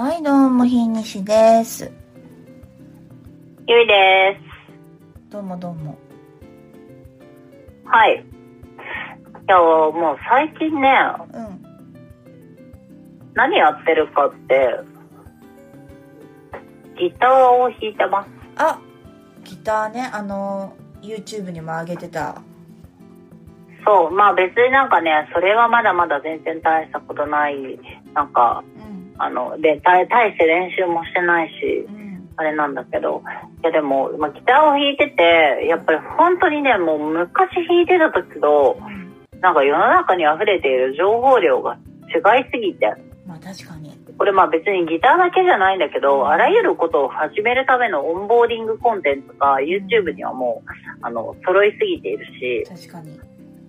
はい、どうも、ひにしです。ゆいでどうもどうも。す。はい。いや、もう最近ね、うん。何やってるかって、ギターを弾いてます。あ、ギターね、あの、YouTube にも上げてた。そう、まあ別になんかね、それはまだまだ全然大したことない、なんか、うん。あの、で、大大して練習もしてないしう、ん。あれなんだけど、いやでも、まあ、ギターを弾いてて、やっぱり本当にね、もう昔弾いてた時と、なんか世の中に溢れている情報量が違いすぎて、まあ確かに。これまあ別にギターだけじゃないんだけど、あらゆることを始めるためのオンボーディングコンテンツが YouTube にはもう、あの、揃いすぎているし、確かに。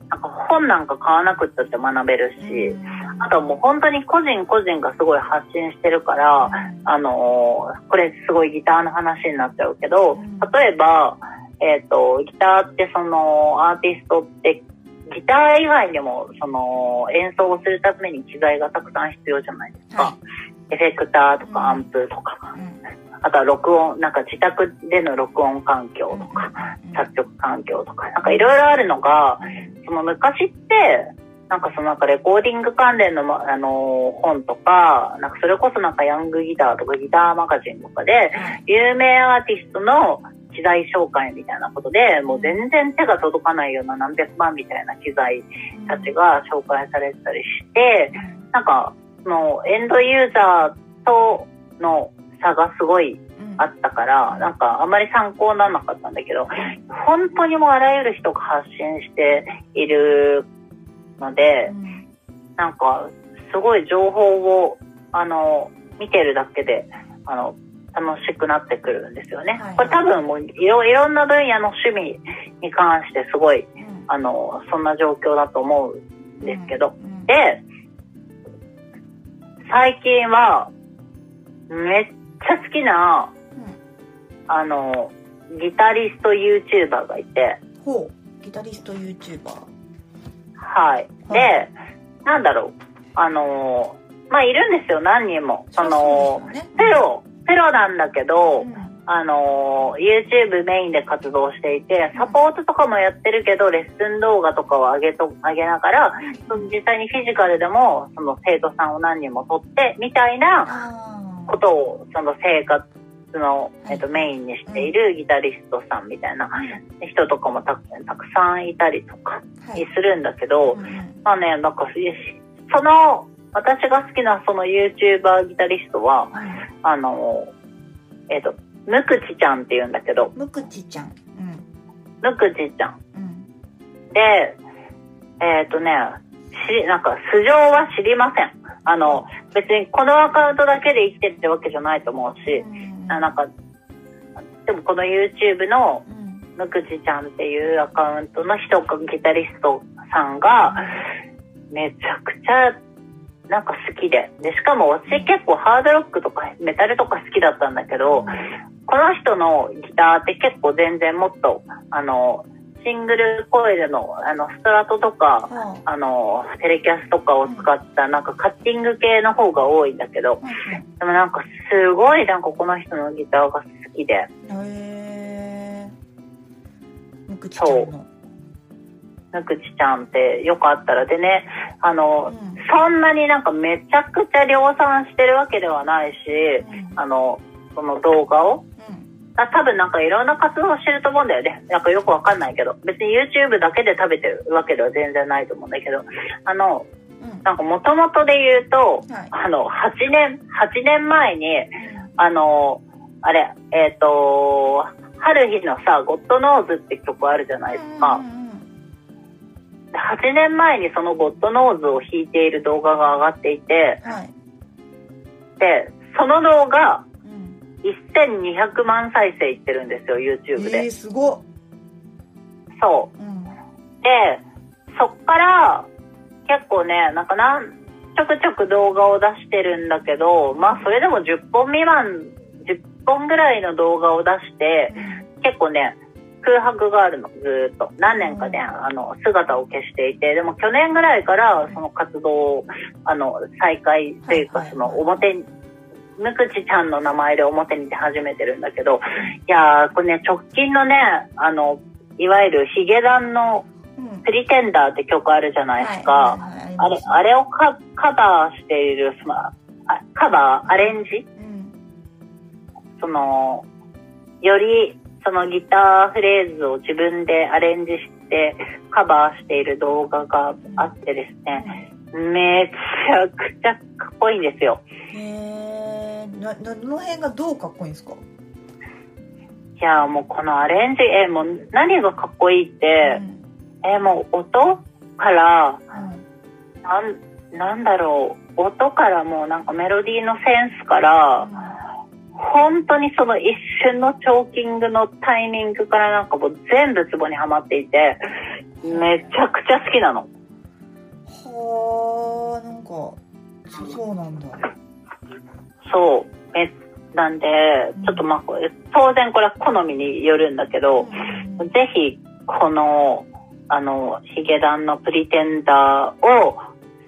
なんか本なんか買わなくったって学べるし、うんあとはもう本当に個人個人がすごい発信してるから、あのーこれすごいギターの話になっちゃうけどうん、例えば、えっ、と、ギターってそのアーティストって、ギター以外にもその演奏をするために機材がたくさん必要じゃないですか。はエフェクターとうん。かアンプとか、うん。あとは録音、なんか自宅での録音環境とか、うん。作曲環境とか、なんかいろいろあるのが、その昔って、なんかそのなんかレコーディング関連の、まあの本とか、なんかそれこそなんかヤングギターとかギターマガジンとかで、はい有名アーティストの機材紹介みたいなことで、もう全然手が届かないような何百万みたいな機材たちが紹介されてたりして、なんか、そのエンドユーザーとの差がすごいうん。あったから、なんかあんまり参考にならなかったんだけど、本当にもうあらゆる人が発信しているのでう、んなんかすごい情報を、あの、見てるだけで、あの、楽しくなってくるんですよね。はいこれ多分もういろいろんな分野の趣味に関してすごい、うんあの、そんな状況だと思うんですけど。うんで、最近は、めっちゃ好きな、あの、ギタリスト YouTuber がいて、ほう。ギタリスト YouTuber。はい。で、なんだろう、あの、まあ、いるんですよ、何人も。その、そうですよね。プロ、プロなんだけど、うん。あの、YouTube メインで活動していて、サポートとかもやってるけど、レッスン動画とかを上げと、上げながら、その実際にフィジカルでも、その生徒さんを何人も取って、みたいなことを、その生活の、えっと、メインにしているギタリストさんみたいな人とかもたたくさんいたりとかはいするんだけど、うんまあね、なんか、その、私が好きなその YouTuber ギタリストは、あの、えっと、むくちちゃんって言うんだけど、むくちちゃん。うん。むくちちゃん。うん。で、えっ、とね、し、なんか、素性は知りません。あの、別にこのアカウントだけで生きてるってわけじゃないと思うし、うんあなんか、でもこの YouTube のむくちちゃんっていうアカウントの人がギタリストさんが、めちゃくちゃ、なんか好きで。で、しかも私結構ハードロックとかメタルとか好きだったんだけど、この人のギターって結構全然もっと、あの、シングルコイルの、あの、ストラトとか、はあの、テレキャスとかを使った、なんかカッティング系の方が多いんだけど、あでもなんかすごいなんかこの人のギターが好きで、うんへえ。むくちちゃんの。ぬくちちゃんってよかったら。でね、あの、うん。そんなになんかめちゃくちゃ量産してるわけではないし、うん。あの、その動画をうんあ多分なんかいろんな活動をしてると思うんだよね。なんかよくわかんないけど。別に YouTube だけで食べてるわけでは全然ないと思うんだけど。あの、うんなんか元々で言うと、はいあの、8年、8年前に、あの、あれ、えっ、と、春日のさ、ゴッドノーズって曲あるじゃないですか。うんうん8年前にそのゴッドノーズを弾いている動画が上がっていて、うんはい。で、その動画、うん1200万再生いってるんですよ、YouTube で。えー、すごっ。そう。うんで、そっから、結構ね、なんかなん、ちょくちょく動画を出してるんだけど、まあそれでも10本未満、10本ぐらいの動画を出して、結構ね、空白があるの、ずーっと。何年かね、あの、姿を消していて、でも去年ぐらいからその活動を、あの、再開というか、はいはいその表に、むくちちゃんの名前で表に出始めてるんだけど、いやー、これね、直近のね、あの、いわゆるヒゲダンのうん。プリテンダーって曲あるじゃないですか。あれ、あれをカカバーしている、その、あカバー、アレンジ？うん。その、より、そのギターフレーズを自分でアレンジしてカバーしている動画があってですね、めちゃくちゃかっこいいんですよ。へえななどの辺がどうかっこいいんですか？いや、もうこのアレンジ、え、もう何がかっこいいってう、ん。え、もう音から、うんなん、なんだろう、音からもうなんかメロディーのセンスから、本当にその一瞬のチョーキングのタイミングからなんかもう全部ツボにはまっていて、めちゃくちゃ好きなの。はあなんかそそうなんだそう。え、なんで、ちょっとまあ、当然これは好みによるんだけど、うんぜひ、この、あの、ヒゲダンのプリテンダーを、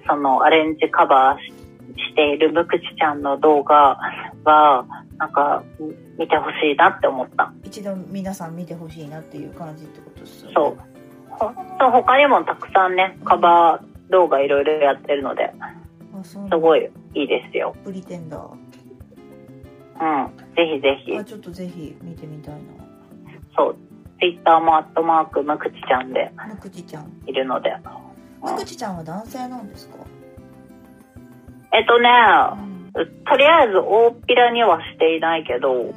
その、アレンジカバーししているムクチちゃんの動画は、なんか、見てほしいなって思った。一度皆さん見てほしいなっていう感じってことですよねそう。ほそう他にもたくさんね、カバー動画いろいろやってるので、すごいいいですよ。プリテンダーうん。ぜひぜひあ。ちょっとぜひ見てみたいなそう。ツイッターもアットマークムクチちゃんでむくちちゃんいるので。むくちちゃんは男性なんですか？えっとね、うんとりあえず大っぴらにはしていないけど、うん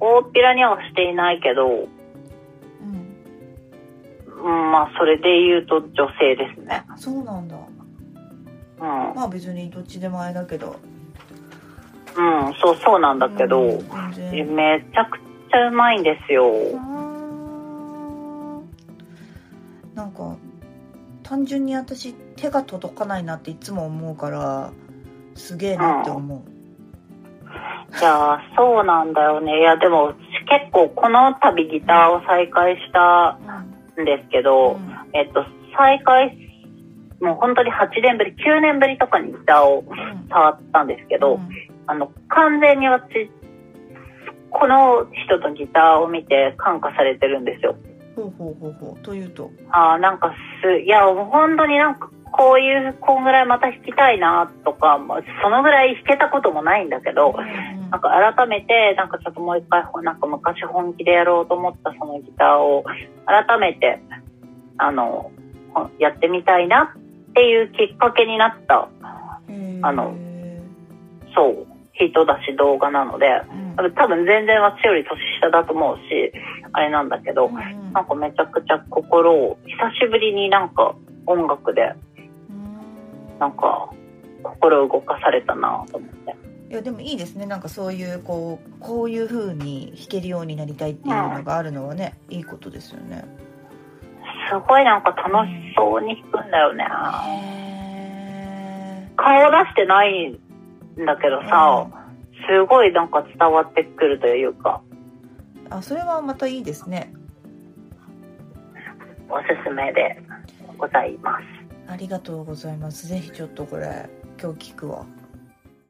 大っぴらにはしていないけど、うんうん、まあそれで言うと女性ですね。そうなんだうん。まあ別にどっちでもあれだけどうん、そうそうなんだけど、めちゃくちゃうまいんですよ。なんか単純に私手が届かないなっていつも思うからすげえなって思う、いやー、そうなんだよね。いや、でも結構この度ギターを再開したんですけど、うん。えっと、再開、もう本当に8年ぶり、9年ぶりとかにギターをうん。触ったんですけど、うんあの、完全に私、この人のギターを見て感化されてるんですよ。ほうほうほうほう。というと？ああ、なんかす、いや、もう本当になんか、こういう、こんぐらいまた弾きたいなとか、まあそのぐらい弾けたこともないんだけど、うんなんか改めて、なんかちょっともう一回、なんか昔本気でやろうと思ったそのギターを、改めて、あの、ほやってみたいなっていうきっかけになった、あのそう、人だし動画なので、うん。多分全然私より年下だと思うし、あれなんだけど、うんうん。なんかめちゃくちゃ心を、久しぶりになんか音楽で、なんか心動かされたなと思って。いやでもいいですね。なんかそういうこうこういう風に弾けるようになりたいっていうのがあるのはね、いいことですよね。すごいなんか楽しそうに弾くんだよね。へ顔出してないんだけどさ、すごいなんか伝わってくるというか、ーあそれはまたいいですね。おすすめでございます。ありがとうございます。ぜひちょっとこれ今日聞くわ